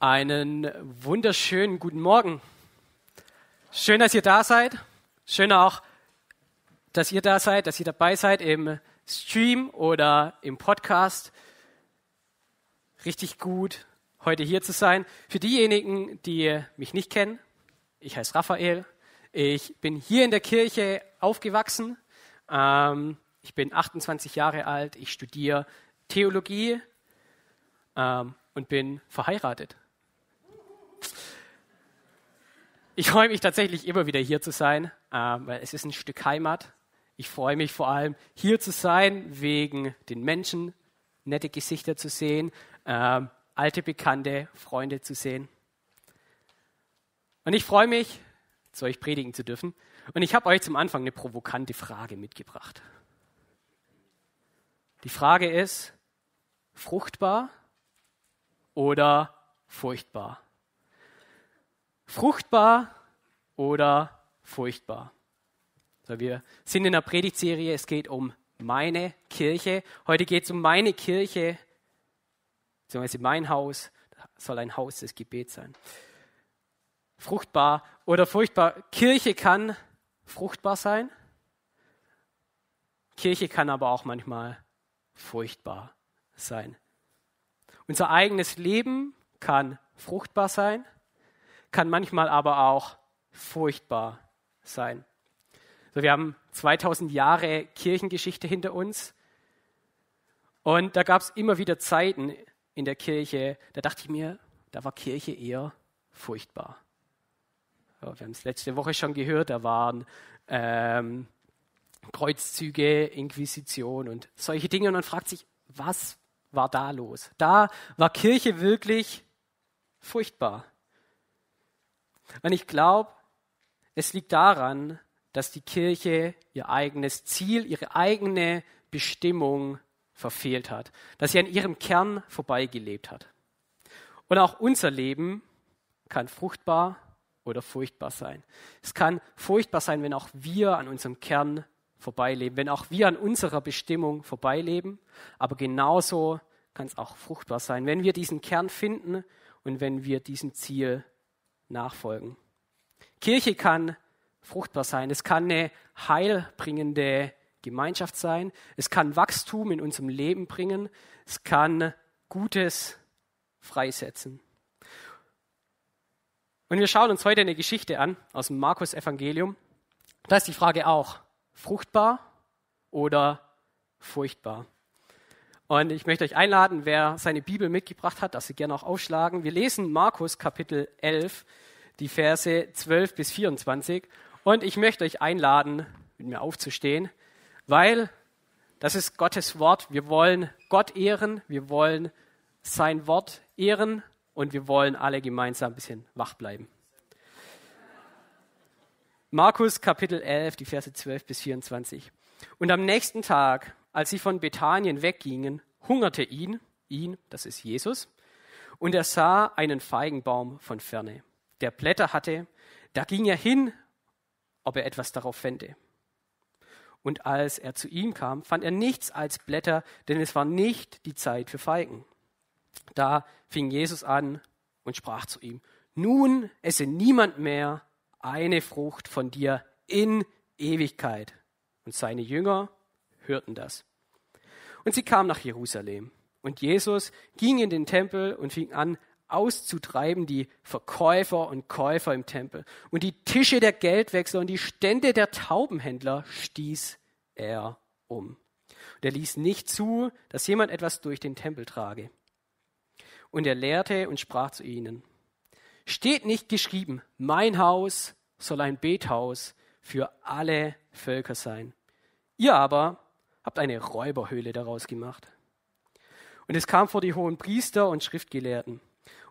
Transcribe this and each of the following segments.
Einen wunderschönen guten Morgen. Schön, dass ihr da seid. Schön auch, dass ihr da seid, dass ihr dabei seid im Stream oder im Podcast. Richtig gut, heute hier zu sein. Für diejenigen, die mich nicht kennen, ich heiße Raphael. Ich bin hier in der Kirche aufgewachsen. Ähm, ich bin 28 Jahre alt. Ich studiere Theologie ähm, und bin verheiratet. Ich freue mich tatsächlich immer wieder hier zu sein, ähm, weil es ist ein Stück Heimat. Ich freue mich vor allem hier zu sein, wegen den Menschen, nette Gesichter zu sehen, ähm, alte Bekannte, Freunde zu sehen. Und ich freue mich, zu euch predigen zu dürfen. Und ich habe euch zum Anfang eine provokante Frage mitgebracht. Die Frage ist, fruchtbar oder furchtbar? Fruchtbar oder furchtbar? So, wir sind in der Predigtserie, es geht um meine Kirche. Heute geht es um meine Kirche, beziehungsweise mein Haus, das soll ein Haus des Gebets sein. Fruchtbar oder furchtbar. Kirche kann fruchtbar sein. Kirche kann aber auch manchmal furchtbar sein. Unser eigenes Leben kann fruchtbar sein, kann manchmal aber auch furchtbar sein. So, wir haben 2000 Jahre Kirchengeschichte hinter uns und da gab es immer wieder Zeiten in der Kirche, da dachte ich mir, da war Kirche eher furchtbar. Ja, wir haben es letzte Woche schon gehört, da waren ähm, Kreuzzüge, Inquisition und solche Dinge. Und man fragt sich, was war da los? Da war Kirche wirklich furchtbar. Und ich glaube, es liegt daran, dass die Kirche ihr eigenes Ziel, ihre eigene Bestimmung verfehlt hat, dass sie an ihrem Kern vorbeigelebt hat. Und auch unser Leben kann fruchtbar oder furchtbar sein. Es kann furchtbar sein, wenn auch wir an unserem Kern vorbeileben, wenn auch wir an unserer Bestimmung vorbeileben, aber genauso kann es auch fruchtbar sein, wenn wir diesen Kern finden und wenn wir diesem Ziel nachfolgen. Kirche kann fruchtbar sein, es kann eine heilbringende Gemeinschaft sein, es kann Wachstum in unserem Leben bringen, es kann Gutes freisetzen. Und wir schauen uns heute eine Geschichte an aus dem Markus Evangelium. Da ist die Frage auch, fruchtbar oder furchtbar? Und ich möchte euch einladen, wer seine Bibel mitgebracht hat, dass Sie gerne auch aufschlagen. Wir lesen Markus Kapitel 11, die Verse 12 bis 24. Und ich möchte euch einladen, mit mir aufzustehen, weil das ist Gottes Wort. Wir wollen Gott ehren, wir wollen sein Wort ehren und wir wollen alle gemeinsam ein bisschen wach bleiben. Markus Kapitel 11, die Verse 12 bis 24. Und am nächsten Tag, als sie von Bethanien weggingen, hungerte ihn, ihn, das ist Jesus, und er sah einen Feigenbaum von ferne, der Blätter hatte. Da ging er hin, ob er etwas darauf fände. Und als er zu ihm kam, fand er nichts als Blätter, denn es war nicht die Zeit für Feigen. Da fing Jesus an und sprach zu ihm, nun esse niemand mehr eine Frucht von dir in Ewigkeit. Und seine Jünger hörten das. Und sie kamen nach Jerusalem. Und Jesus ging in den Tempel und fing an, auszutreiben die Verkäufer und Käufer im Tempel. Und die Tische der Geldwechsler und die Stände der Taubenhändler stieß er um. Und er ließ nicht zu, dass jemand etwas durch den Tempel trage. Und er lehrte und sprach zu ihnen, steht nicht geschrieben, mein Haus soll ein Bethaus für alle Völker sein. Ihr aber habt eine Räuberhöhle daraus gemacht. Und es kam vor die hohen Priester und Schriftgelehrten,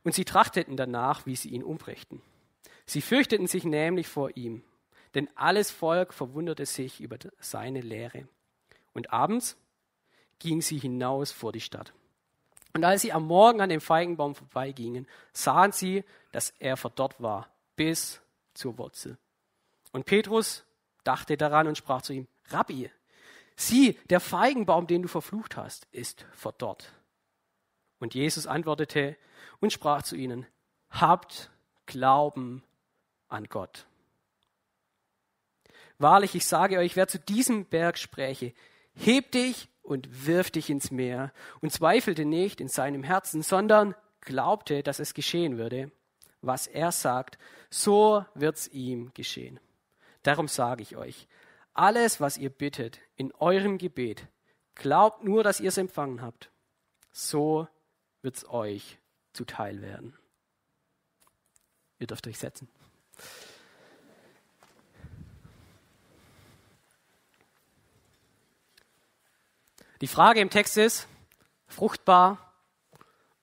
und sie trachteten danach, wie sie ihn umbrächten. Sie fürchteten sich nämlich vor ihm, denn alles Volk verwunderte sich über seine Lehre. Und abends gingen sie hinaus vor die Stadt. Und als sie am Morgen an dem Feigenbaum vorbeigingen, sahen sie, dass er verdorrt war, bis zur Wurzel. Und Petrus dachte daran und sprach zu ihm, Rabbi, sieh, der Feigenbaum, den du verflucht hast, ist verdorrt. Und Jesus antwortete und sprach zu ihnen, habt Glauben an Gott. Wahrlich, ich sage euch, wer zu diesem Berg spräche, heb dich und wirf dich ins Meer und zweifelte nicht in seinem Herzen, sondern glaubte, dass es geschehen würde, was er sagt, so wird's ihm geschehen. Darum sage ich euch, alles, was ihr bittet in eurem Gebet, glaubt nur, dass ihr es empfangen habt. So wird's euch zuteil werden. Ihr dürft euch setzen. Die Frage im Text ist, fruchtbar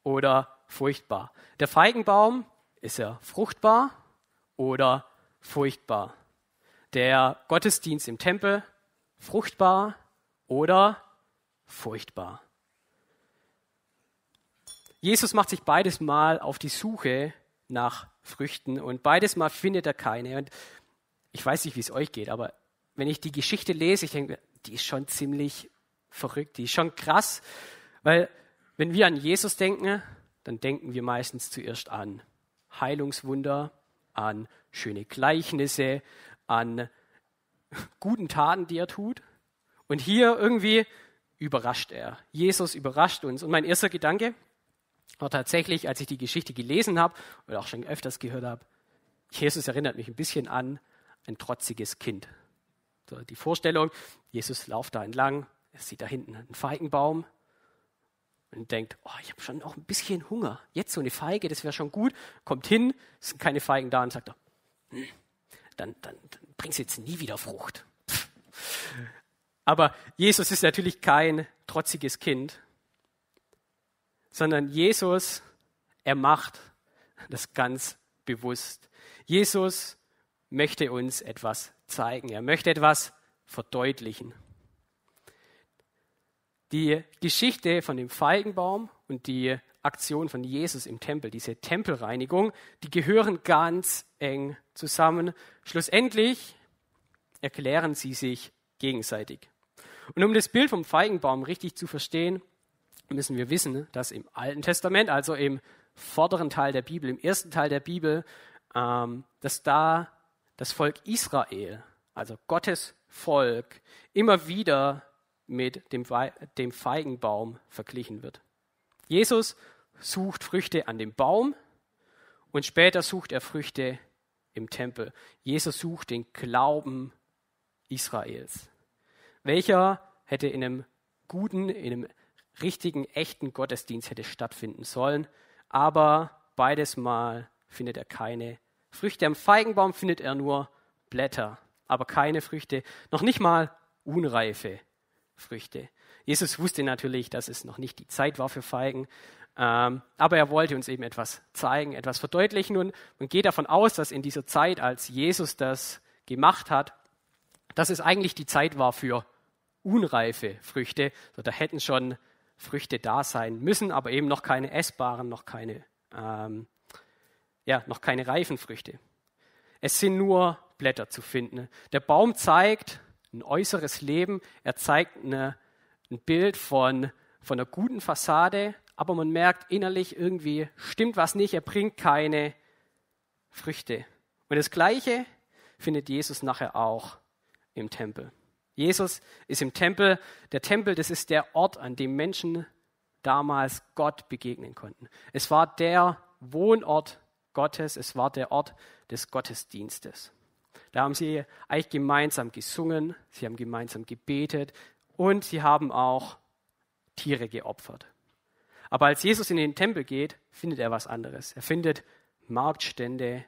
oder furchtbar? Der Feigenbaum, ist er fruchtbar oder furchtbar? Der Gottesdienst im Tempel, fruchtbar oder furchtbar? Jesus macht sich beides Mal auf die Suche nach Früchten und beides Mal findet er keine. Und ich weiß nicht, wie es euch geht, aber wenn ich die Geschichte lese, ich denke, die ist schon ziemlich verrückt, die ist schon krass, weil wenn wir an Jesus denken, dann denken wir meistens zuerst an Heilungswunder, an schöne Gleichnisse, an guten Taten, die er tut. Und hier irgendwie überrascht er. Jesus überrascht uns. Und mein erster Gedanke war tatsächlich, als ich die Geschichte gelesen habe oder auch schon öfters gehört habe, Jesus erinnert mich ein bisschen an ein trotziges Kind. So, die Vorstellung, Jesus läuft da entlang, er sieht da hinten einen Feigenbaum und denkt, oh, ich habe schon noch ein bisschen Hunger. Jetzt so eine Feige, das wäre schon gut. Kommt hin, es sind keine Feigen da und sagt er, hm, dann, dann, dann bringst du jetzt nie wieder Frucht. Aber Jesus ist natürlich kein trotziges Kind, sondern Jesus, er macht das ganz bewusst. Jesus möchte uns etwas zeigen. Er möchte etwas verdeutlichen. Die Geschichte von dem Feigenbaum und die Aktion von Jesus im Tempel, diese Tempelreinigung, die gehören ganz eng zusammen. Schlussendlich erklären sie sich gegenseitig. Und um das Bild vom Feigenbaum richtig zu verstehen, müssen wir wissen, dass im Alten Testament, also im vorderen Teil der Bibel, im ersten Teil der Bibel, ähm, dass da das Volk Israel, also Gottes Volk, immer wieder mit dem, dem Feigenbaum verglichen wird. Jesus sucht Früchte an dem Baum und später sucht er Früchte im Tempel. Jesus sucht den Glauben Israels. Welcher hätte in einem guten, in einem richtigen, echten Gottesdienst hätte stattfinden sollen, aber beides Mal findet er keine Früchte. Am Feigenbaum findet er nur Blätter, aber keine Früchte, noch nicht mal unreife Früchte. Jesus wusste natürlich, dass es noch nicht die Zeit war für Feigen, ähm, aber er wollte uns eben etwas zeigen, etwas verdeutlichen und man geht davon aus, dass in dieser Zeit, als Jesus das gemacht hat, dass es eigentlich die Zeit war für unreife Früchte. So, da hätten schon Früchte da sein müssen, aber eben noch keine essbaren, noch keine, ähm, ja, noch keine reifen Früchte. Es sind nur Blätter zu finden. Der Baum zeigt, ein äußeres Leben. Er zeigt eine, ein Bild von, von einer guten Fassade, aber man merkt innerlich irgendwie stimmt was nicht, er bringt keine Früchte. Und das Gleiche findet Jesus nachher auch im Tempel. Jesus ist im Tempel. Der Tempel, das ist der Ort, an dem Menschen damals Gott begegnen konnten. Es war der Wohnort Gottes, es war der Ort des Gottesdienstes. Da haben sie eigentlich gemeinsam gesungen, sie haben gemeinsam gebetet und sie haben auch Tiere geopfert. Aber als Jesus in den Tempel geht, findet er was anderes. Er findet Marktstände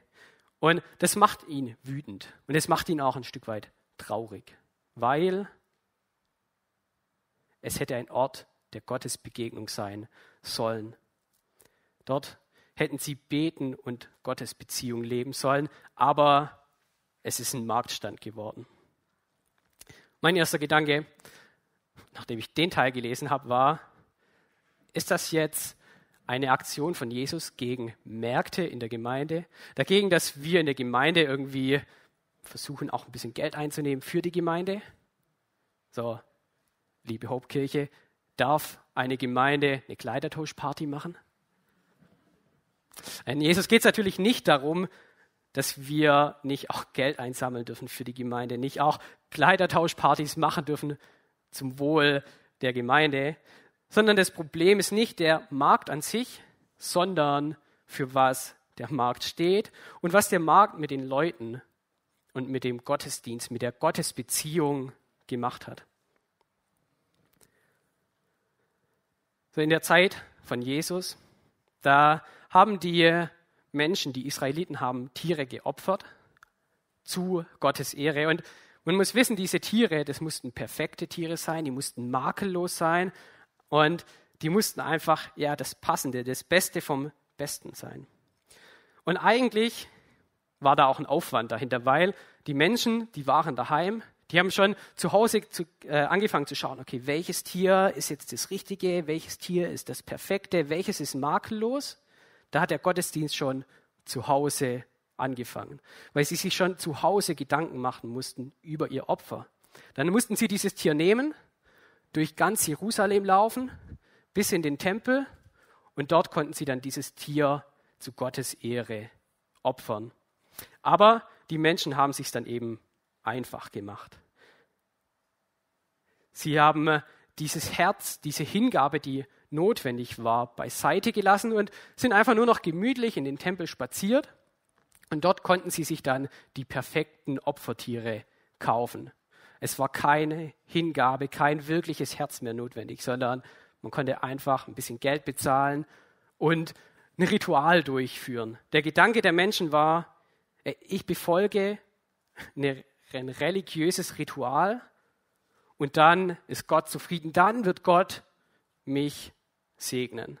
und das macht ihn wütend und es macht ihn auch ein Stück weit traurig, weil es hätte ein Ort der Gottesbegegnung sein sollen. Dort hätten sie beten und Gottesbeziehung leben sollen, aber es ist ein Marktstand geworden. Mein erster Gedanke, nachdem ich den Teil gelesen habe, war, ist das jetzt eine Aktion von Jesus gegen Märkte in der Gemeinde? Dagegen, dass wir in der Gemeinde irgendwie versuchen, auch ein bisschen Geld einzunehmen für die Gemeinde? So, liebe Hauptkirche, darf eine Gemeinde eine Kleidertauschparty machen? In Jesus geht es natürlich nicht darum, dass wir nicht auch Geld einsammeln dürfen für die Gemeinde, nicht auch Kleidertauschpartys machen dürfen zum Wohl der Gemeinde, sondern das Problem ist nicht der Markt an sich, sondern für was der Markt steht und was der Markt mit den Leuten und mit dem Gottesdienst, mit der Gottesbeziehung gemacht hat. So in der Zeit von Jesus, da haben die Menschen, die Israeliten haben Tiere geopfert zu Gottes Ehre. Und man muss wissen, diese Tiere, das mussten perfekte Tiere sein, die mussten makellos sein und die mussten einfach ja das Passende, das Beste vom Besten sein. Und eigentlich war da auch ein Aufwand dahinter, weil die Menschen, die waren daheim, die haben schon zu Hause zu, äh, angefangen zu schauen, okay, welches Tier ist jetzt das Richtige, welches Tier ist das Perfekte, welches ist makellos. Da hat der Gottesdienst schon zu Hause angefangen, weil sie sich schon zu Hause Gedanken machen mussten über ihr Opfer. Dann mussten sie dieses Tier nehmen, durch ganz Jerusalem laufen, bis in den Tempel und dort konnten sie dann dieses Tier zu Gottes Ehre opfern. Aber die Menschen haben sich dann eben einfach gemacht. Sie haben äh, dieses Herz, diese Hingabe, die notwendig war, beiseite gelassen und sind einfach nur noch gemütlich in den Tempel spaziert. Und dort konnten sie sich dann die perfekten Opfertiere kaufen. Es war keine Hingabe, kein wirkliches Herz mehr notwendig, sondern man konnte einfach ein bisschen Geld bezahlen und ein Ritual durchführen. Der Gedanke der Menschen war, äh, ich befolge ein religiöses Ritual und dann ist Gott zufrieden, dann wird Gott mich segnen.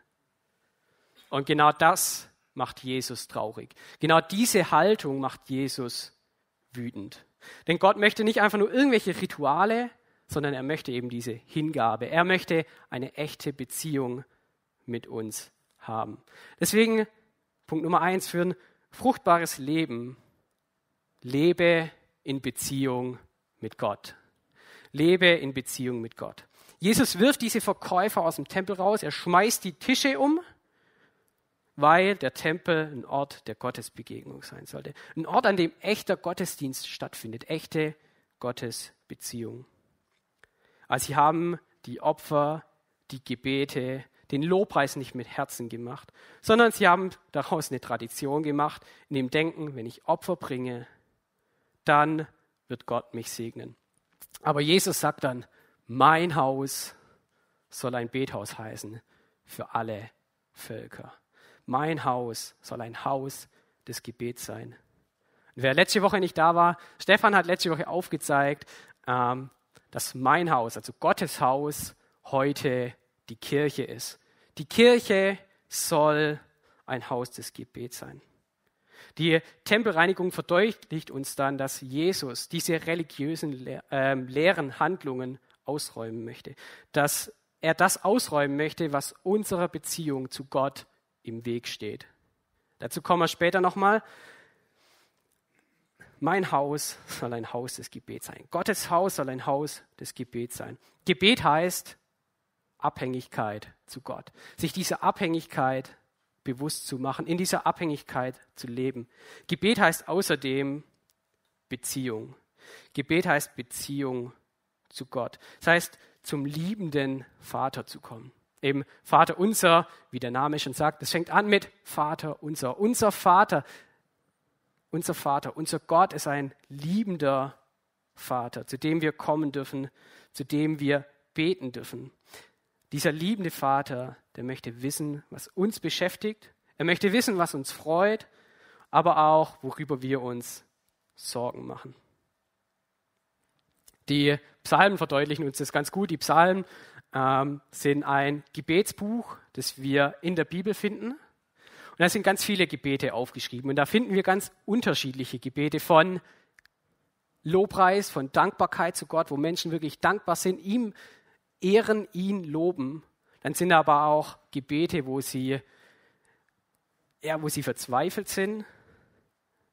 Und genau das macht Jesus traurig. Genau diese Haltung macht Jesus wütend. Denn Gott möchte nicht einfach nur irgendwelche Rituale, sondern er möchte eben diese Hingabe. Er möchte eine echte Beziehung mit uns haben. Deswegen Punkt Nummer eins für ein fruchtbares Leben. Lebe in Beziehung mit Gott. Lebe in Beziehung mit Gott. Jesus wirft diese Verkäufer aus dem Tempel raus, er schmeißt die Tische um, weil der Tempel ein Ort der Gottesbegegnung sein sollte. Ein Ort, an dem echter Gottesdienst stattfindet, echte Gottesbeziehung. Also sie haben die Opfer, die Gebete, den Lobpreis nicht mit Herzen gemacht, sondern sie haben daraus eine Tradition gemacht, in dem Denken, wenn ich Opfer bringe, dann wird Gott mich segnen. Aber Jesus sagt dann, mein Haus soll ein Bethaus heißen für alle Völker. Mein Haus soll ein Haus des Gebets sein. Und wer letzte Woche nicht da war, Stefan hat letzte Woche aufgezeigt, ähm, dass mein Haus, also Gottes Haus, heute die Kirche ist. Die Kirche soll ein Haus des Gebets sein. Die Tempelreinigung verdeutlicht uns dann, dass Jesus diese religiösen ähm, leeren Handlungen ausräumen möchte, dass er das ausräumen möchte, was unserer Beziehung zu Gott im Weg steht. Dazu kommen wir später nochmal. Mein Haus soll ein Haus des Gebets sein. Gottes Haus soll ein Haus des Gebets sein. Gebet heißt Abhängigkeit zu Gott. Sich diese Abhängigkeit bewusst zu machen, in dieser Abhängigkeit zu leben. Gebet heißt außerdem Beziehung. Gebet heißt Beziehung zu Gott. Das heißt, zum liebenden Vater zu kommen. Eben Vater unser, wie der Name schon sagt, das fängt an mit Vater unser. Unser Vater, unser Vater, unser Gott ist ein liebender Vater, zu dem wir kommen dürfen, zu dem wir beten dürfen. Dieser liebende Vater, der möchte wissen, was uns beschäftigt. Er möchte wissen, was uns freut, aber auch, worüber wir uns Sorgen machen. Die Psalmen verdeutlichen uns das ganz gut. Die Psalmen ähm, sind ein Gebetsbuch, das wir in der Bibel finden. Und da sind ganz viele Gebete aufgeschrieben. Und da finden wir ganz unterschiedliche Gebete von Lobpreis, von Dankbarkeit zu Gott, wo Menschen wirklich dankbar sind, ihm ehren, ihn loben. Dann sind aber auch Gebete, wo sie, ja, wo sie verzweifelt sind,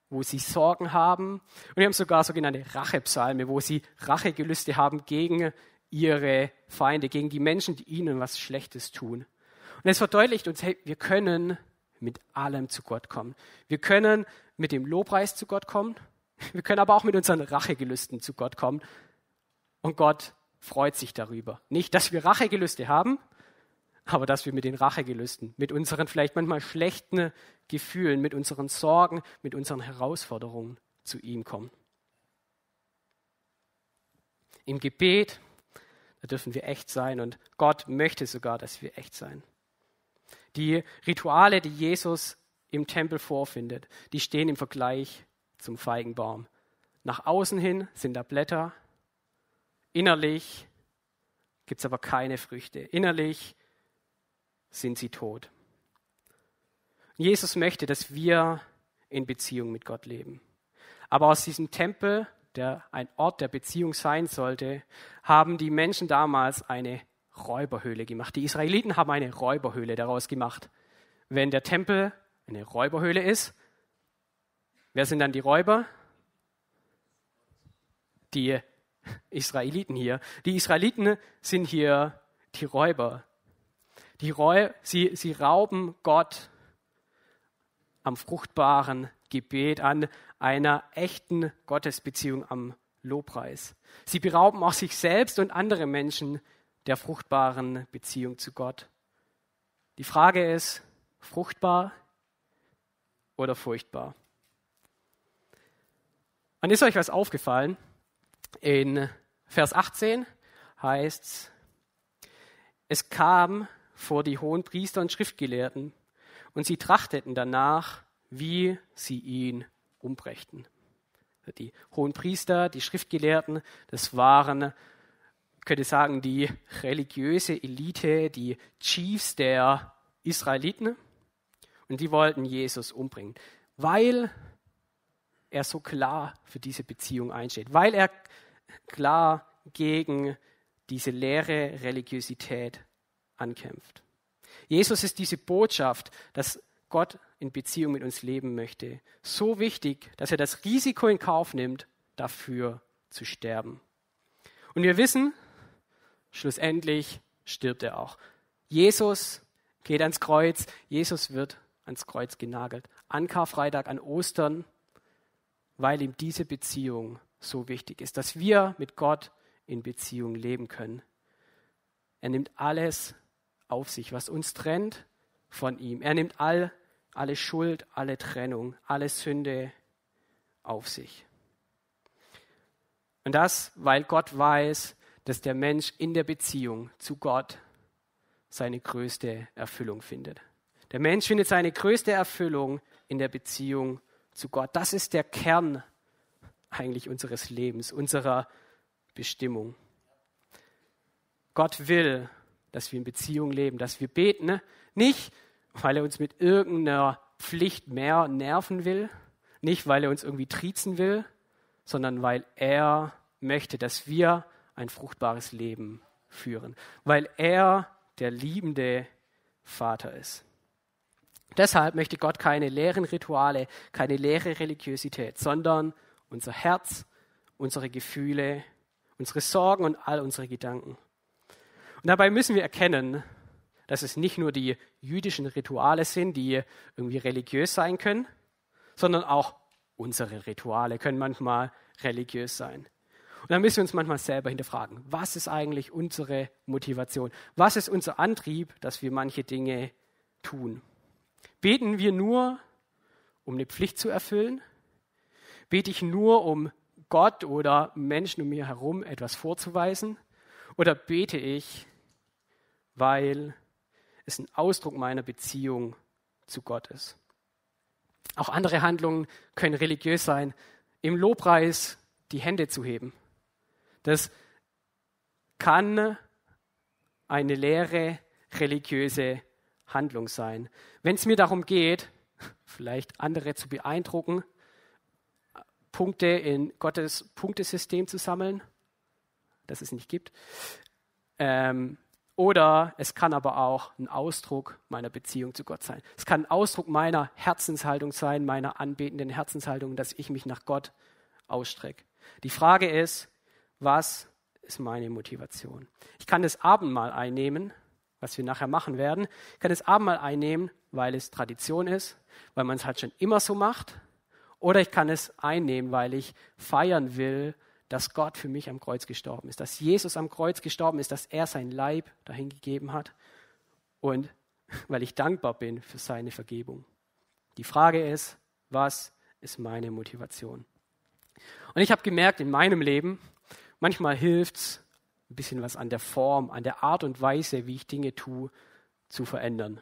wo sie Sorgen haben. Und wir haben sogar sogenannte Rachepsalme, wo sie Rachegelüste haben gegen ihre Feinde, gegen die Menschen, die ihnen was Schlechtes tun. Und es verdeutlicht uns, hey, wir können mit allem zu Gott kommen. Wir können mit dem Lobpreis zu Gott kommen. Wir können aber auch mit unseren Rachegelüsten zu Gott kommen. Und Gott freut sich darüber. Nicht, dass wir Rachegelüste haben, aber dass wir mit den Rachegelüsten, mit unseren vielleicht manchmal schlechten Gefühlen, mit unseren Sorgen, mit unseren Herausforderungen zu ihm kommen. Im Gebet, da dürfen wir echt sein und Gott möchte sogar, dass wir echt sein. Die Rituale, die Jesus im Tempel vorfindet, die stehen im Vergleich zum Feigenbaum. Nach außen hin sind da Blätter, innerlich gibt es aber keine Früchte. Innerlich sind sie tot. Jesus möchte, dass wir in Beziehung mit Gott leben. Aber aus diesem Tempel, der ein Ort der Beziehung sein sollte, haben die Menschen damals eine Räuberhöhle gemacht. Die Israeliten haben eine Räuberhöhle daraus gemacht. Wenn der Tempel eine Räuberhöhle ist, wer sind dann die Räuber? Die Israeliten hier. Die Israeliten sind hier die Räuber. Die Räu sie, sie rauben Gott am fruchtbaren Gebet, an einer echten Gottesbeziehung, am Lobpreis. Sie berauben auch sich selbst und andere Menschen der fruchtbaren Beziehung zu Gott. Die Frage ist, fruchtbar oder furchtbar? Und ist euch was aufgefallen? In Vers 18 heißt es, es kam vor die hohen Priester und Schriftgelehrten und sie trachteten danach, wie sie ihn umbrächten. Die hohen Priester, die Schriftgelehrten, das waren, könnte sagen, die religiöse Elite, die Chiefs der Israeliten. Und die wollten Jesus umbringen, weil er so klar für diese Beziehung einsteht, weil er klar gegen diese leere Religiosität ankämpft. Jesus ist diese Botschaft, dass Gott in Beziehung mit uns leben möchte, so wichtig, dass er das Risiko in Kauf nimmt, dafür zu sterben. Und wir wissen, schlussendlich stirbt er auch. Jesus geht ans Kreuz, Jesus wird ans Kreuz genagelt. An Karfreitag, an Ostern, weil ihm diese Beziehung so wichtig ist, dass wir mit Gott in Beziehung leben können. Er nimmt alles auf sich, was uns trennt von ihm. Er nimmt all, alle Schuld, alle Trennung, alle Sünde auf sich. Und das, weil Gott weiß, dass der Mensch in der Beziehung zu Gott seine größte Erfüllung findet. Der Mensch findet seine größte Erfüllung in der Beziehung zu Gott. Das ist der Kern eigentlich unseres Lebens, unserer Bestimmung. Gott will, dass wir in Beziehung leben, dass wir beten. Ne? Nicht, weil er uns mit irgendeiner Pflicht mehr nerven will, nicht, weil er uns irgendwie triezen will, sondern weil er möchte, dass wir ein fruchtbares Leben führen, weil er der liebende Vater ist. Deshalb möchte Gott keine leeren Rituale, keine leere Religiosität, sondern unser Herz, unsere Gefühle, unsere Sorgen und all unsere Gedanken. Und dabei müssen wir erkennen, dass es nicht nur die jüdischen Rituale sind, die irgendwie religiös sein können, sondern auch unsere Rituale können manchmal religiös sein. Und dann müssen wir uns manchmal selber hinterfragen, was ist eigentlich unsere Motivation? Was ist unser Antrieb, dass wir manche Dinge tun? Beten wir nur, um eine Pflicht zu erfüllen? Bete ich nur, um Gott oder Menschen um mir herum etwas vorzuweisen? Oder bete ich, weil es ein Ausdruck meiner Beziehung zu Gott ist. Auch andere Handlungen können religiös sein. Im Lobpreis die Hände zu heben. Das kann eine leere religiöse Handlung sein. Wenn es mir darum geht, vielleicht andere zu beeindrucken, Punkte in Gottes Punktesystem zu sammeln, das es nicht gibt, ähm, oder es kann aber auch ein Ausdruck meiner Beziehung zu Gott sein. Es kann ein Ausdruck meiner Herzenshaltung sein, meiner anbetenden Herzenshaltung, dass ich mich nach Gott ausstrecke. Die Frage ist, was ist meine Motivation? Ich kann das Abendmahl einnehmen, was wir nachher machen werden. Ich kann das Abendmahl einnehmen, weil es Tradition ist, weil man es halt schon immer so macht. Oder ich kann es einnehmen, weil ich feiern will, dass Gott für mich am Kreuz gestorben ist, dass Jesus am Kreuz gestorben ist, dass er sein Leib dahin gegeben hat und weil ich dankbar bin für seine Vergebung. Die Frage ist, was ist meine Motivation? Und ich habe gemerkt in meinem Leben, manchmal hilft es, ein bisschen was an der Form, an der Art und Weise, wie ich Dinge tue, zu verändern.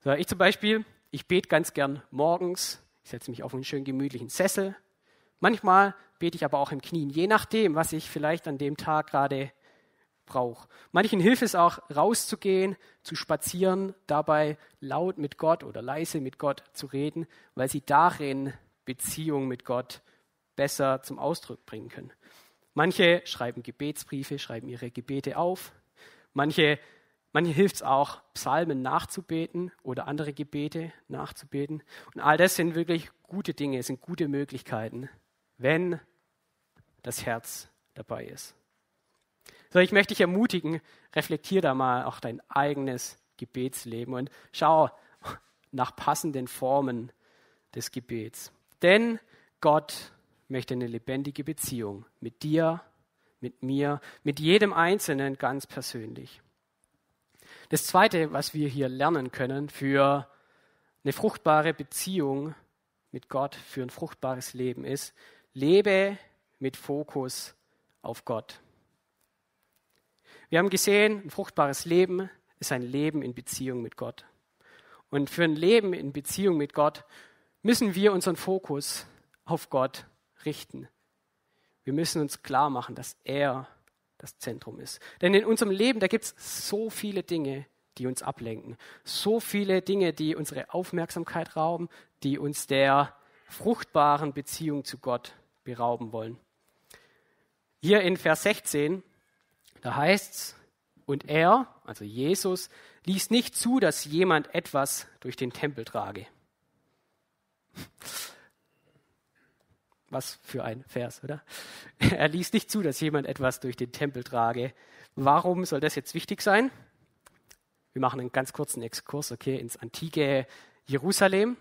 So, ich zum Beispiel, ich bete ganz gern morgens, ich setze mich auf einen schön gemütlichen Sessel. Manchmal bete ich aber auch im Knien, je nachdem, was ich vielleicht an dem Tag gerade brauche. Manchen hilft es auch, rauszugehen, zu spazieren, dabei laut mit Gott oder leise mit Gott zu reden, weil sie darin Beziehung mit Gott besser zum Ausdruck bringen können. Manche schreiben Gebetsbriefe, schreiben ihre Gebete auf. Manche, manche hilft es auch, Psalmen nachzubeten oder andere Gebete nachzubeten. Und all das sind wirklich gute Dinge, sind gute Möglichkeiten, wenn das Herz dabei ist. So, ich möchte dich ermutigen, reflektier da mal auch dein eigenes Gebetsleben und schau nach passenden Formen des Gebets. Denn Gott möchte eine lebendige Beziehung mit dir, mit mir, mit jedem Einzelnen ganz persönlich. Das Zweite, was wir hier lernen können für eine fruchtbare Beziehung mit Gott, für ein fruchtbares Leben ist, lebe mit Fokus auf Gott. Wir haben gesehen, ein fruchtbares Leben ist ein Leben in Beziehung mit Gott. Und für ein Leben in Beziehung mit Gott müssen wir unseren Fokus auf Gott richten. Wir müssen uns klar machen, dass er das Zentrum ist. Denn in unserem Leben, da gibt es so viele Dinge, die uns ablenken. So viele Dinge, die unsere Aufmerksamkeit rauben, die uns der fruchtbaren Beziehung zu Gott berauben wollen. Hier in Vers 16 da heißt es, und er, also Jesus, ließ nicht zu, dass jemand etwas durch den Tempel trage. Was für ein Vers, oder? Er ließ nicht zu, dass jemand etwas durch den Tempel trage. Warum soll das jetzt wichtig sein? Wir machen einen ganz kurzen Exkurs, okay, ins antike Jerusalem.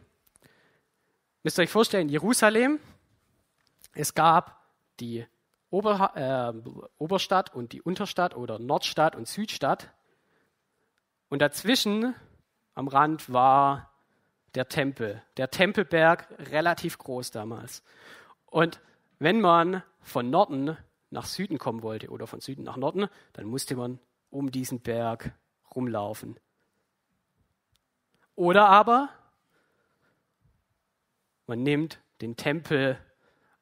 Müsst ihr euch vorstellen, Jerusalem, es gab die Ober, äh, Oberstadt und die Unterstadt oder Nordstadt und Südstadt. Und dazwischen am Rand war der Tempel, der Tempelberg, relativ groß damals. Und wenn man von Norden nach Süden kommen wollte oder von Süden nach Norden, dann musste man um diesen Berg rumlaufen. Oder aber man nimmt den Tempel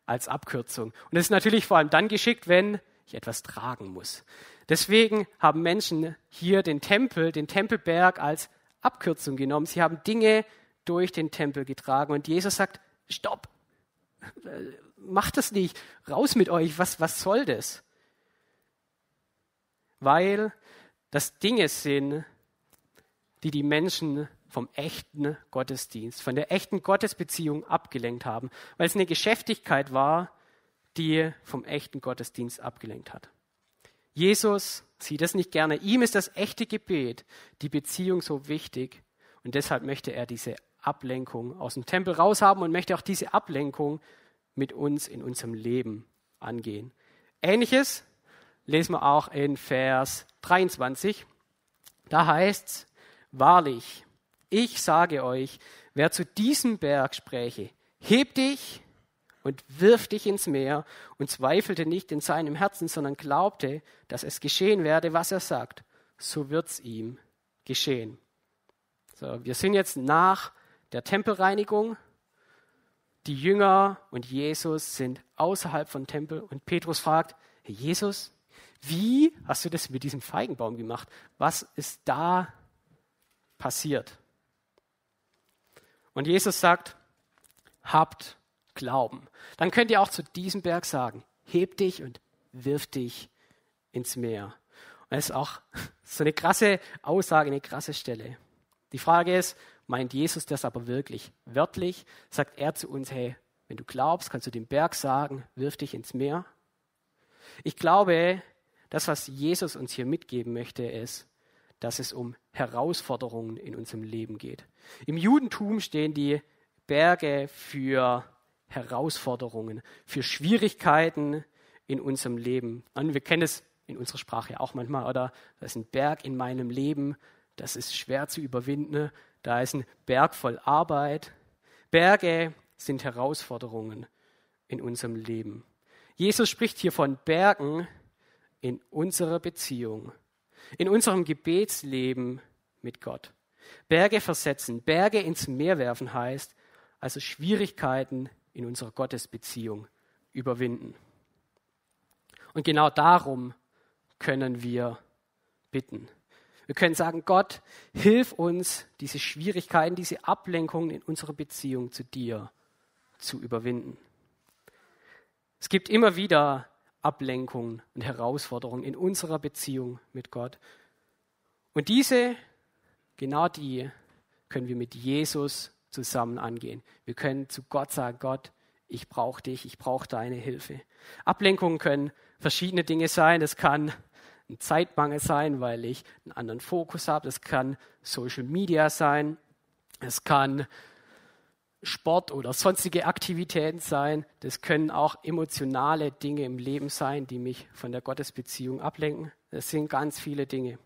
als Abkürzung. Und das ist natürlich vor allem dann geschickt, wenn ich etwas tragen muss. Deswegen haben Menschen hier den Tempel, den Tempelberg als Abkürzung genommen. Sie haben Dinge durch den Tempel getragen. Und Jesus sagt, stopp, macht das nicht, raus mit euch, was, was soll das? Weil das Dinge sind, die die Menschen vom echten Gottesdienst, von der echten Gottesbeziehung abgelenkt haben, weil es eine Geschäftigkeit war, die vom echten Gottesdienst abgelenkt hat. Jesus sieht das nicht gerne. Ihm ist das echte Gebet, die Beziehung so wichtig und deshalb möchte er diese Ablenkung aus dem Tempel raushaben und möchte auch diese Ablenkung mit uns in unserem Leben angehen. Ähnliches lesen wir auch in Vers 23. Da heißt es, wahrlich, ich sage euch, wer zu diesem Berg spräche, heb dich und wirf dich ins Meer und zweifelte nicht in seinem Herzen, sondern glaubte, dass es geschehen werde, was er sagt, so wird's ihm geschehen. So, wir sind jetzt nach der Tempelreinigung. Die Jünger und Jesus sind außerhalb von Tempel und Petrus fragt, hey Jesus, wie hast du das mit diesem Feigenbaum gemacht? Was ist da passiert? Und Jesus sagt, habt Glauben. Dann könnt ihr auch zu diesem Berg sagen, heb dich und wirf dich ins Meer. Und das ist auch so eine krasse Aussage, eine krasse Stelle. Die Frage ist, meint Jesus das aber wirklich wörtlich? Sagt er zu uns, hey, wenn du glaubst, kannst du dem Berg sagen, wirf dich ins Meer? Ich glaube, das, was Jesus uns hier mitgeben möchte, ist, dass es um Herausforderungen in unserem Leben geht. Im Judentum stehen die Berge für Herausforderungen, für Schwierigkeiten in unserem Leben. Und wir kennen es in unserer Sprache auch manchmal, oder? Da ist ein Berg in meinem Leben, das ist schwer zu überwinden. Da ist ein Berg voll Arbeit. Berge sind Herausforderungen in unserem Leben. Jesus spricht hier von Bergen in unserer Beziehung, in unserem Gebetsleben mit Gott. Berge versetzen, Berge ins Meer werfen heißt, also Schwierigkeiten in unserer Gottesbeziehung überwinden. Und genau darum können wir bitten. Wir können sagen, Gott, hilf uns, diese Schwierigkeiten, diese Ablenkungen in unserer Beziehung zu dir zu überwinden. Es gibt immer wieder Ablenkungen und Herausforderungen in unserer Beziehung mit Gott. Und diese, genau die, können wir mit Jesus zusammen angehen. Wir können zu Gott sagen, Gott, ich brauche dich, ich brauche deine Hilfe. Ablenkungen können verschiedene Dinge sein. Es kann ein Zeitmangel sein, weil ich einen anderen Fokus habe. Es kann Social Media sein. Es kann Sport oder sonstige Aktivitäten sein. Das können auch emotionale Dinge im Leben sein, die mich von der Gottesbeziehung ablenken. Das sind ganz viele Dinge.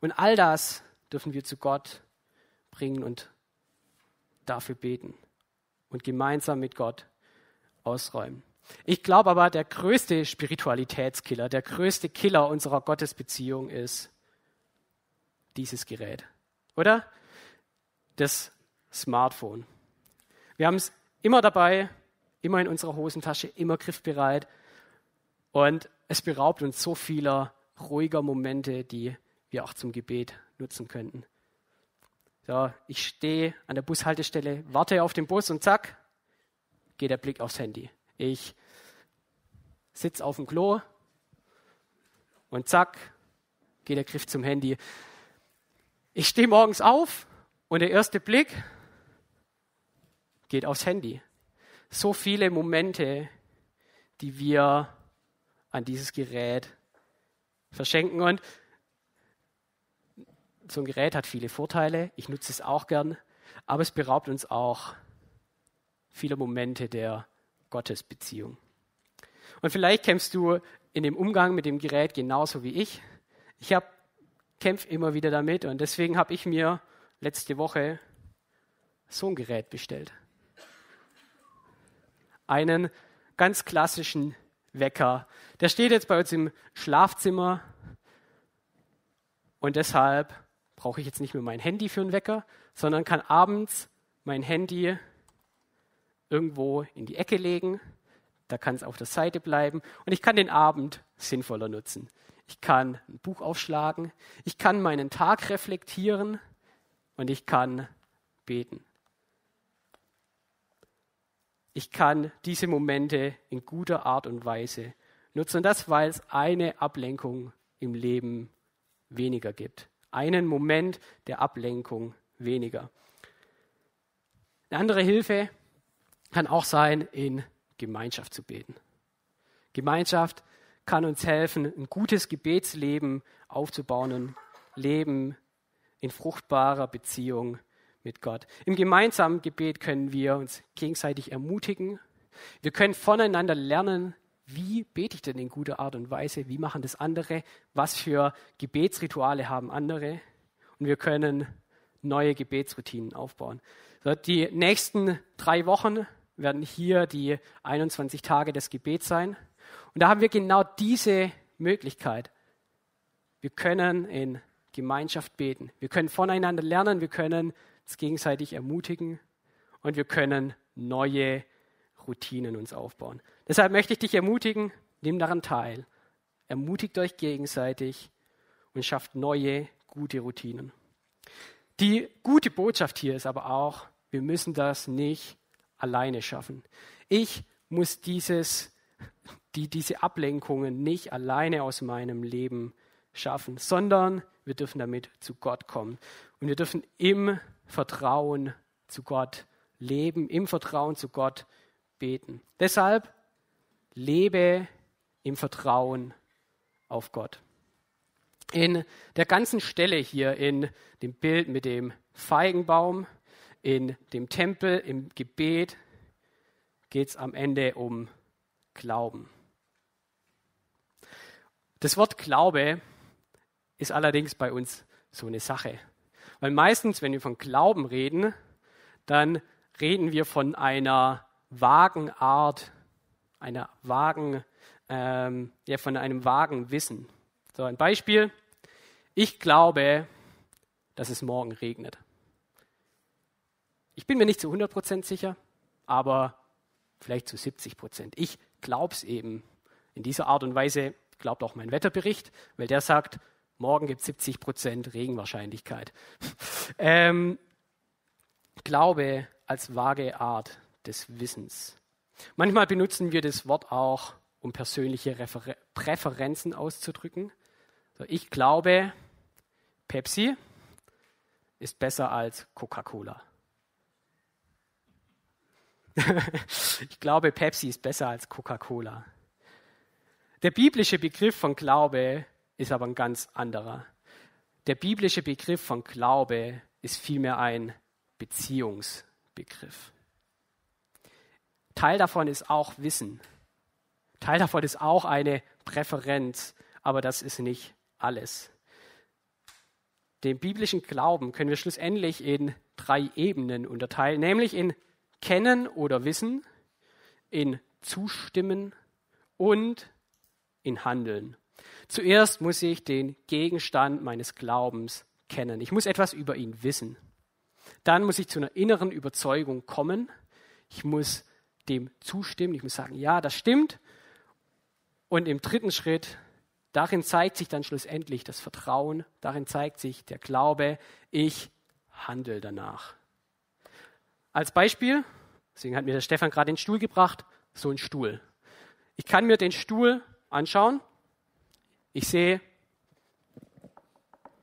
Und all das dürfen wir zu Gott bringen und dafür beten und gemeinsam mit Gott ausräumen. Ich glaube aber, der größte Spiritualitätskiller, der größte Killer unserer Gottesbeziehung ist dieses Gerät. Oder? Das Smartphone. Wir haben es immer dabei, immer in unserer Hosentasche, immer griffbereit. Und es beraubt uns so vieler ruhiger Momente, die wir auch zum Gebet nutzen könnten. So, ich stehe an der Bushaltestelle, warte auf den Bus und zack, geht der Blick aufs Handy. Ich sitze auf dem Klo und zack, geht der Griff zum Handy. Ich stehe morgens auf und der erste Blick geht aufs Handy. So viele Momente, die wir an dieses Gerät verschenken. Und so ein Gerät hat viele Vorteile. Ich nutze es auch gern. Aber es beraubt uns auch viele Momente der Gottesbeziehung. Und vielleicht kämpfst du in dem Umgang mit dem Gerät genauso wie ich. Ich kämpfe immer wieder damit und deswegen habe ich mir letzte Woche so ein Gerät bestellt einen ganz klassischen Wecker. Der steht jetzt bei uns im Schlafzimmer und deshalb brauche ich jetzt nicht mehr mein Handy für einen Wecker, sondern kann abends mein Handy irgendwo in die Ecke legen. Da kann es auf der Seite bleiben und ich kann den Abend sinnvoller nutzen. Ich kann ein Buch aufschlagen, ich kann meinen Tag reflektieren und ich kann beten. Ich kann diese Momente in guter Art und Weise nutzen. Und das, weil es eine Ablenkung im Leben weniger gibt. Einen Moment der Ablenkung weniger. Eine andere Hilfe kann auch sein, in Gemeinschaft zu beten. Gemeinschaft kann uns helfen, ein gutes Gebetsleben aufzubauen, ein Leben in fruchtbarer Beziehung mit Gott. Im gemeinsamen Gebet können wir uns gegenseitig ermutigen. Wir können voneinander lernen, wie bete ich denn in guter Art und Weise, wie machen das andere, was für Gebetsrituale haben andere. Und wir können neue Gebetsroutinen aufbauen. So, die nächsten drei Wochen werden hier die 21 Tage des Gebets sein. Und da haben wir genau diese Möglichkeit. Wir können in Gemeinschaft beten. Wir können voneinander lernen. Wir können uns gegenseitig ermutigen und wir können neue Routinen uns aufbauen. Deshalb möchte ich dich ermutigen, nimm daran teil. Ermutigt euch gegenseitig und schafft neue, gute Routinen. Die gute Botschaft hier ist aber auch, wir müssen das nicht alleine schaffen. Ich muss dieses, die, diese Ablenkungen nicht alleine aus meinem Leben schaffen, sondern wir dürfen damit zu Gott kommen. Und wir dürfen im Vertrauen zu Gott leben, im Vertrauen zu Gott beten. Deshalb lebe im Vertrauen auf Gott. In der ganzen Stelle hier in dem Bild mit dem Feigenbaum, in dem Tempel, im Gebet geht es am Ende um Glauben. Das Wort Glaube ist allerdings bei uns so eine Sache. Weil meistens, wenn wir von Glauben reden, dann reden wir von einer vagen Art, einer vagen, ähm, ja, von einem vagen Wissen. So ein Beispiel. Ich glaube, dass es morgen regnet. Ich bin mir nicht zu 100% sicher, aber vielleicht zu 70%. Ich glaube es eben. In dieser Art und Weise glaubt auch mein Wetterbericht, weil der sagt, morgen gibt es 70% Regenwahrscheinlichkeit. ähm, Glaube als vage Art des Wissens. Manchmal benutzen wir das Wort auch, um persönliche Refer Präferenzen auszudrücken. So, ich glaube, Pepsi ist besser als Coca-Cola. ich glaube, Pepsi ist besser als Coca-Cola. Der biblische Begriff von Glaube ist aber ein ganz anderer. Der biblische Begriff von Glaube ist vielmehr ein Beziehungsbegriff. Teil davon ist auch Wissen. Teil davon ist auch eine Präferenz, aber das ist nicht alles. Den biblischen Glauben können wir schlussendlich in drei Ebenen unterteilen, nämlich in Kennen oder Wissen, in Zustimmen und in Handeln. Zuerst muss ich den Gegenstand meines Glaubens kennen. Ich muss etwas über ihn wissen. Dann muss ich zu einer inneren Überzeugung kommen. Ich muss dem zustimmen. Ich muss sagen, ja, das stimmt. Und im dritten Schritt, darin zeigt sich dann schlussendlich das Vertrauen, darin zeigt sich der Glaube, ich handle danach. Als Beispiel, deswegen hat mir der Stefan gerade den Stuhl gebracht, so ein Stuhl. Ich kann mir den Stuhl anschauen. Ich sehe,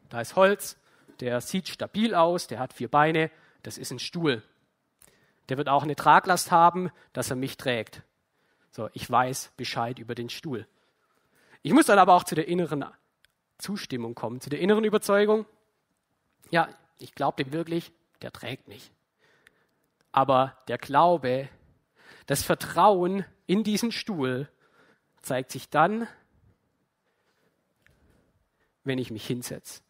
da ist Holz, der sieht stabil aus, der hat vier Beine, das ist ein Stuhl. Der wird auch eine Traglast haben, dass er mich trägt. So, ich weiß Bescheid über den Stuhl. Ich muss dann aber auch zu der inneren Zustimmung kommen, zu der inneren Überzeugung. Ja, ich glaube dem wirklich, der trägt mich. Aber der Glaube, das Vertrauen in diesen Stuhl zeigt sich dann, wenn ich mich hinsetze.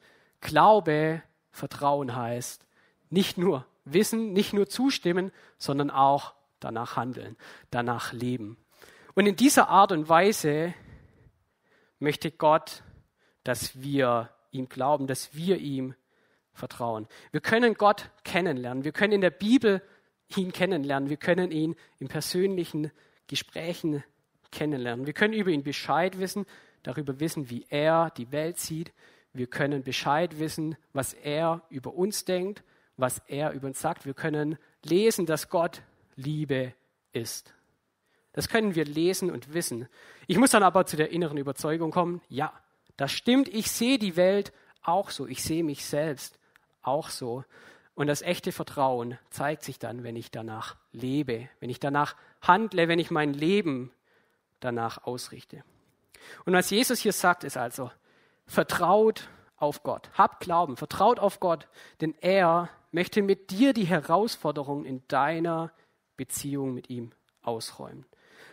Glaube, Vertrauen heißt nicht nur wissen, nicht nur zustimmen, sondern auch danach handeln, danach leben. Und in dieser Art und Weise möchte Gott, dass wir ihm glauben, dass wir ihm vertrauen. Wir können Gott kennenlernen. Wir können in der Bibel ihn kennenlernen. Wir können ihn in persönlichen Gesprächen kennenlernen. Wir können über ihn Bescheid wissen, darüber wissen, wie er die Welt sieht. Wir können Bescheid wissen, was er über uns denkt, was er über uns sagt. Wir können lesen, dass Gott Liebe ist. Das können wir lesen und wissen. Ich muss dann aber zu der inneren Überzeugung kommen, ja, das stimmt, ich sehe die Welt auch so, ich sehe mich selbst auch so. Und das echte Vertrauen zeigt sich dann, wenn ich danach lebe, wenn ich danach handle, wenn ich mein Leben danach ausrichte. Und was Jesus hier sagt, ist also, vertraut auf Gott, habt Glauben, vertraut auf Gott, denn er möchte mit dir die Herausforderungen in deiner Beziehung mit ihm ausräumen.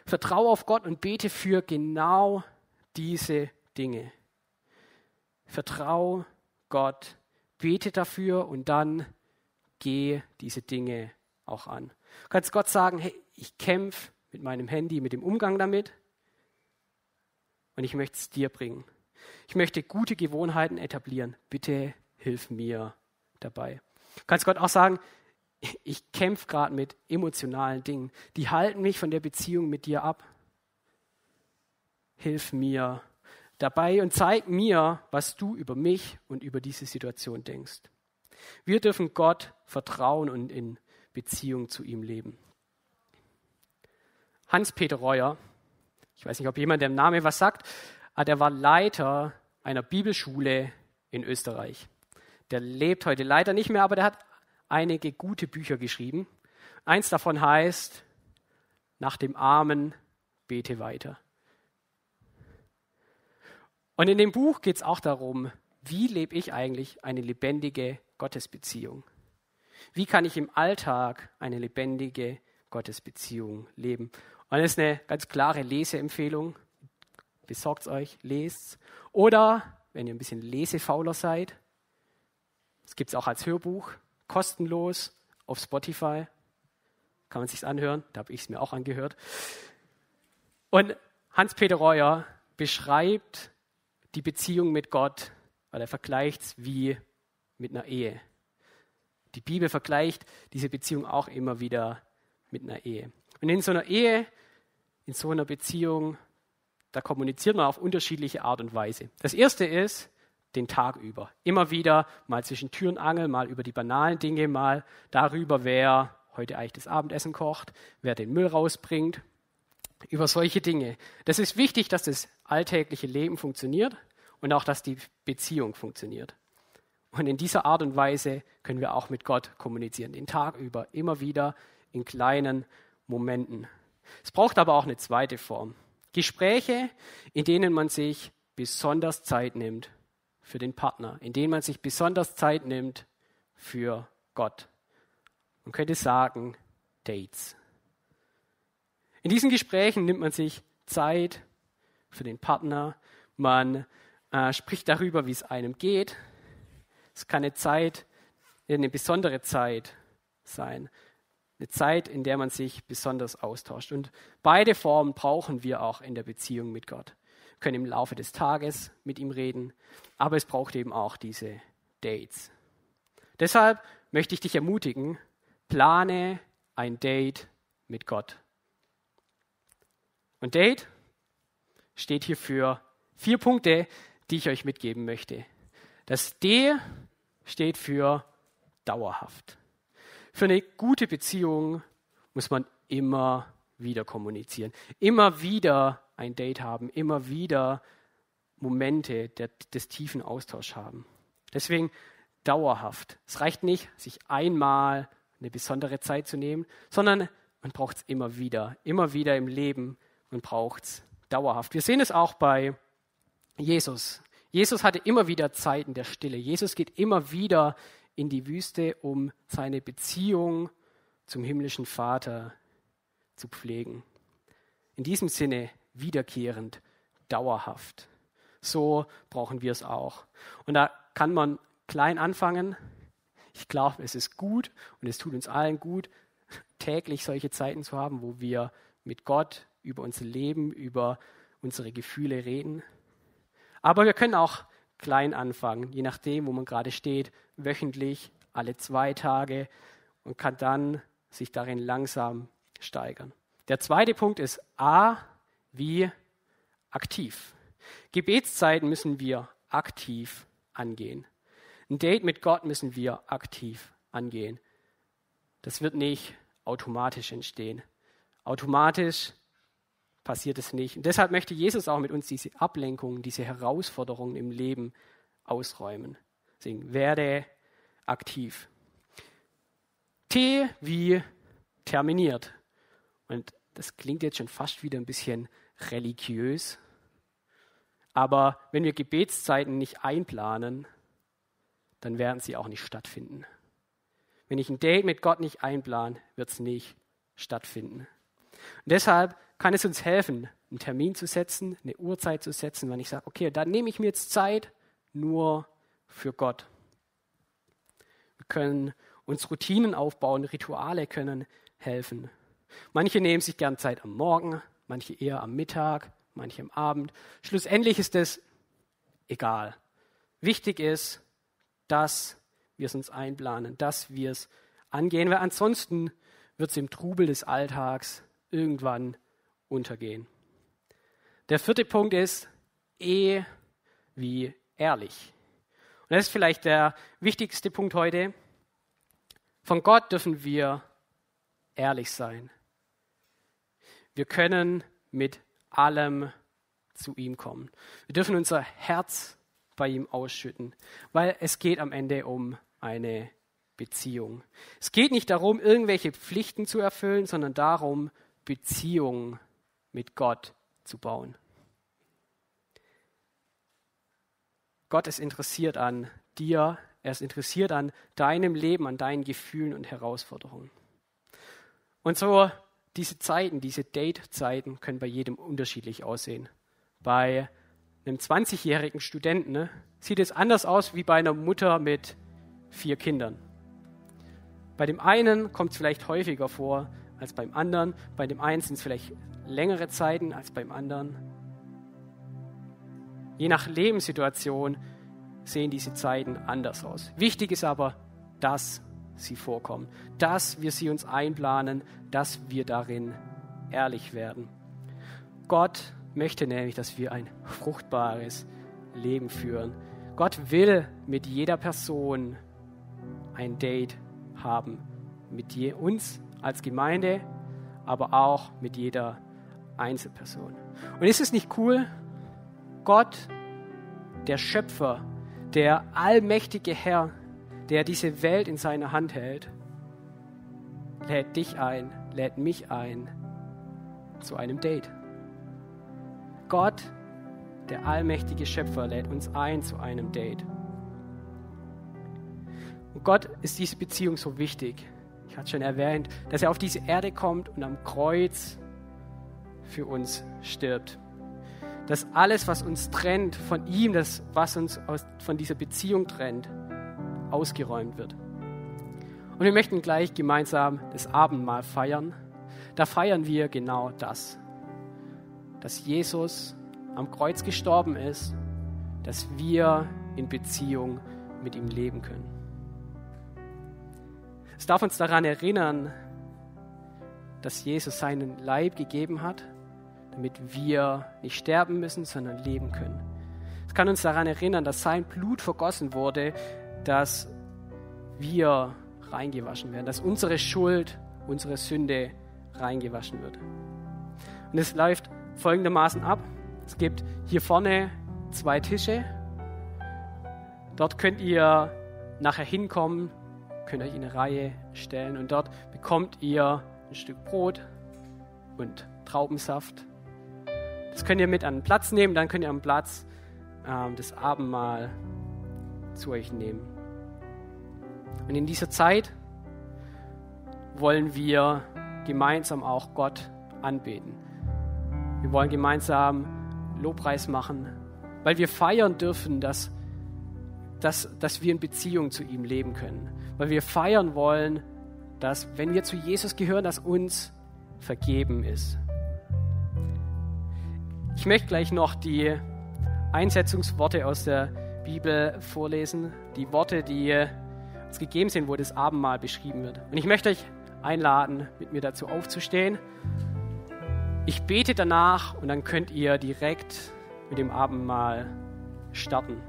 Vertraue auf Gott und bete für genau diese Dinge. Vertraue Gott, bete dafür und dann geh diese Dinge auch an. Du kannst Gott sagen, hey, ich kämpfe mit meinem Handy, mit dem Umgang damit und ich möchte es dir bringen. Ich möchte gute Gewohnheiten etablieren. Bitte hilf mir dabei. Kannst Gott auch sagen, ich kämpfe gerade mit emotionalen Dingen, die halten mich von der Beziehung mit dir ab. Hilf mir dabei und zeig mir, was du über mich und über diese Situation denkst. Wir dürfen Gott vertrauen und in Beziehung zu ihm leben. Hans-Peter Reuer, ich weiß nicht, ob jemand der Name was sagt, aber der war Leiter einer Bibelschule in Österreich. Der lebt heute leider nicht mehr, aber der hat einige gute Bücher geschrieben. Eins davon heißt, nach dem Armen bete weiter. Und in dem Buch geht es auch darum, wie lebe ich eigentlich eine lebendige Gottesbeziehung? Wie kann ich im Alltag eine lebendige Gottesbeziehung leben? Und das ist eine ganz klare Leseempfehlung. Besorgt es euch, lest Oder, wenn ihr ein bisschen lesefauler seid, es gibt es auch als Hörbuch, kostenlos auf Spotify. Kann man sich anhören, da habe ich es mir auch angehört. Und Hans-Peter Reuer beschreibt die Beziehung mit Gott, weil er vergleicht es wie mit einer Ehe. Die Bibel vergleicht diese Beziehung auch immer wieder mit einer Ehe. Und in so einer Ehe, in so einer Beziehung, da kommuniziert man auf unterschiedliche Art und Weise. Das erste ist den Tag über. Immer wieder mal zwischen Tür und Angel, mal über die banalen Dinge, mal darüber, wer heute eigentlich das Abendessen kocht, wer den Müll rausbringt, über solche Dinge. Das ist wichtig, dass das alltägliche Leben funktioniert und auch, dass die Beziehung funktioniert. Und in dieser Art und Weise können wir auch mit Gott kommunizieren, den Tag über, immer wieder in kleinen Momenten. Es braucht aber auch eine zweite Form. Gespräche, in denen man sich besonders Zeit nimmt für den Partner, in denen man sich besonders Zeit nimmt für Gott. Man könnte sagen, Dates. In diesen Gesprächen nimmt man sich Zeit für den Partner, man äh, spricht darüber, wie es einem geht. Es kann eine Zeit, eine besondere Zeit sein. Eine Zeit, in der man sich besonders austauscht. Und beide Formen brauchen wir auch in der Beziehung mit Gott. Können im Laufe des Tages mit ihm reden, aber es braucht eben auch diese Dates. Deshalb möchte ich dich ermutigen, plane ein Date mit Gott. Und Date steht hier für vier Punkte, die ich euch mitgeben möchte. Das D steht für dauerhaft. Für eine gute Beziehung muss man immer wieder kommunizieren, immer wieder ein Date haben, immer wieder Momente der, des tiefen Austauschs haben. Deswegen dauerhaft. Es reicht nicht, sich einmal eine besondere Zeit zu nehmen, sondern man braucht es immer wieder, immer wieder im Leben. Man braucht es dauerhaft. Wir sehen es auch bei Jesus. Jesus hatte immer wieder Zeiten der Stille. Jesus geht immer wieder in die Wüste, um seine Beziehung zum himmlischen Vater zu pflegen. In diesem Sinne wiederkehrend, dauerhaft. So brauchen wir es auch. Und da kann man klein anfangen. Ich glaube, es ist gut und es tut uns allen gut, täglich solche Zeiten zu haben, wo wir mit Gott über unser Leben, über unsere Gefühle reden. Aber wir können auch klein anfangen, je nachdem, wo man gerade steht, wöchentlich, alle zwei Tage und kann dann sich darin langsam steigern. Der zweite Punkt ist A wie aktiv. Gebetszeiten müssen wir aktiv angehen. Ein Date mit Gott müssen wir aktiv angehen. Das wird nicht automatisch entstehen. Automatisch passiert es nicht. Und deshalb möchte Jesus auch mit uns diese Ablenkungen, diese Herausforderungen im Leben ausräumen. Deswegen werde aktiv. T wie terminiert. Und das klingt jetzt schon fast wieder ein bisschen religiös. Aber wenn wir Gebetszeiten nicht einplanen, dann werden sie auch nicht stattfinden. Wenn ich ein Date mit Gott nicht einplan, wird es nicht stattfinden. Und deshalb kann es uns helfen, einen Termin zu setzen, eine Uhrzeit zu setzen, wenn ich sage, okay, dann nehme ich mir jetzt Zeit nur für Gott. Wir können uns Routinen aufbauen, Rituale können helfen. Manche nehmen sich gern Zeit am Morgen, manche eher am Mittag, manche am Abend. Schlussendlich ist es egal. Wichtig ist, dass wir es uns einplanen, dass wir es angehen, weil ansonsten wird es im Trubel des Alltags irgendwann untergehen. Der vierte Punkt ist E wie ehrlich. Und das ist vielleicht der wichtigste Punkt heute. Von Gott dürfen wir ehrlich sein. Wir können mit allem zu ihm kommen. Wir dürfen unser Herz bei ihm ausschütten, weil es geht am Ende um eine Beziehung. Es geht nicht darum, irgendwelche Pflichten zu erfüllen, sondern darum, Beziehung mit Gott zu bauen. Gott ist interessiert an dir, er ist interessiert an deinem Leben, an deinen Gefühlen und Herausforderungen. Und so diese Zeiten, diese Date-Zeiten können bei jedem unterschiedlich aussehen. Bei einem 20-jährigen Studenten ne, sieht es anders aus wie bei einer Mutter mit vier Kindern. Bei dem einen kommt es vielleicht häufiger vor als beim anderen. Bei dem einen sind es vielleicht längere Zeiten als beim anderen. Je nach Lebenssituation sehen diese Zeiten anders aus. Wichtig ist aber, dass sie vorkommen, dass wir sie uns einplanen, dass wir darin ehrlich werden. Gott möchte nämlich, dass wir ein fruchtbares Leben führen. Gott will mit jeder Person ein Date haben, mit uns als Gemeinde, aber auch mit jeder Einzelperson. Und ist es nicht cool? Gott, der Schöpfer, der allmächtige Herr, der diese Welt in seiner Hand hält, lädt dich ein, lädt mich ein zu einem Date. Gott, der allmächtige Schöpfer, lädt uns ein zu einem Date. Und Gott ist diese Beziehung so wichtig. Ich hatte schon erwähnt, dass er auf diese Erde kommt und am Kreuz für uns stirbt. Dass alles, was uns trennt von ihm, das, was uns aus, von dieser Beziehung trennt, ausgeräumt wird. Und wir möchten gleich gemeinsam das Abendmahl feiern. Da feiern wir genau das, dass Jesus am Kreuz gestorben ist, dass wir in Beziehung mit ihm leben können. Es darf uns daran erinnern, dass Jesus seinen Leib gegeben hat, damit wir nicht sterben müssen, sondern leben können. Es kann uns daran erinnern, dass sein Blut vergossen wurde, dass wir reingewaschen werden, dass unsere Schuld, unsere Sünde reingewaschen wird. Und es läuft folgendermaßen ab. Es gibt hier vorne zwei Tische. Dort könnt ihr nachher hinkommen, könnt euch in eine Reihe stellen und dort bekommt ihr ein Stück Brot und Traubensaft. Das könnt ihr mit an den Platz nehmen, dann könnt ihr am Platz äh, das Abendmahl zu euch nehmen. Und in dieser Zeit wollen wir gemeinsam auch Gott anbeten. Wir wollen gemeinsam Lobpreis machen, weil wir feiern dürfen, dass, dass, dass wir in Beziehung zu ihm leben können. Weil wir feiern wollen, dass wenn wir zu Jesus gehören, dass uns vergeben ist. Ich möchte gleich noch die Einsetzungsworte aus der Bibel vorlesen, die Worte, die uns gegeben sind, wo das Abendmahl beschrieben wird. Und ich möchte euch einladen, mit mir dazu aufzustehen. Ich bete danach und dann könnt ihr direkt mit dem Abendmahl starten.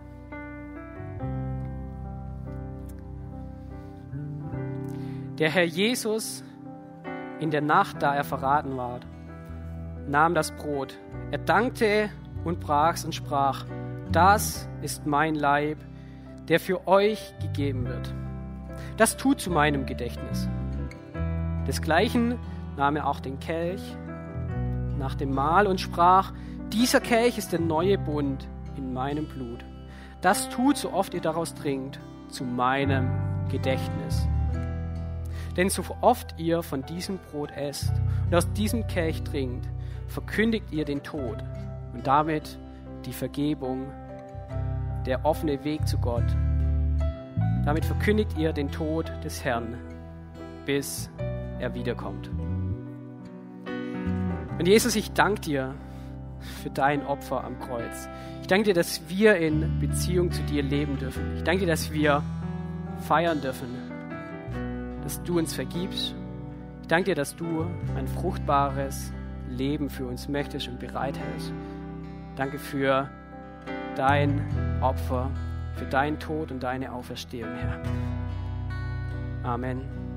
Der Herr Jesus in der Nacht, da er verraten ward, nahm das Brot. Er dankte und brach's und sprach, das ist mein Leib, der für euch gegeben wird. Das tut zu meinem Gedächtnis. Desgleichen nahm er auch den Kelch nach dem Mahl und sprach, dieser Kelch ist der neue Bund in meinem Blut. Das tut, so oft ihr daraus trinkt, zu meinem Gedächtnis. Denn so oft ihr von diesem Brot esst und aus diesem Kelch trinkt, verkündigt ihr den Tod und damit die Vergebung, der offene Weg zu Gott. Damit verkündigt ihr den Tod des Herrn, bis er wiederkommt. Und Jesus, ich danke dir für dein Opfer am Kreuz. Ich danke dir, dass wir in Beziehung zu dir leben dürfen. Ich danke dir, dass wir feiern dürfen, dass du uns vergibst. Ich danke dir, dass du ein fruchtbares Leben für uns möchtest und bereithältst. Danke für dein Opfer, für deinen Tod und deine Auferstehung, Herr. Amen.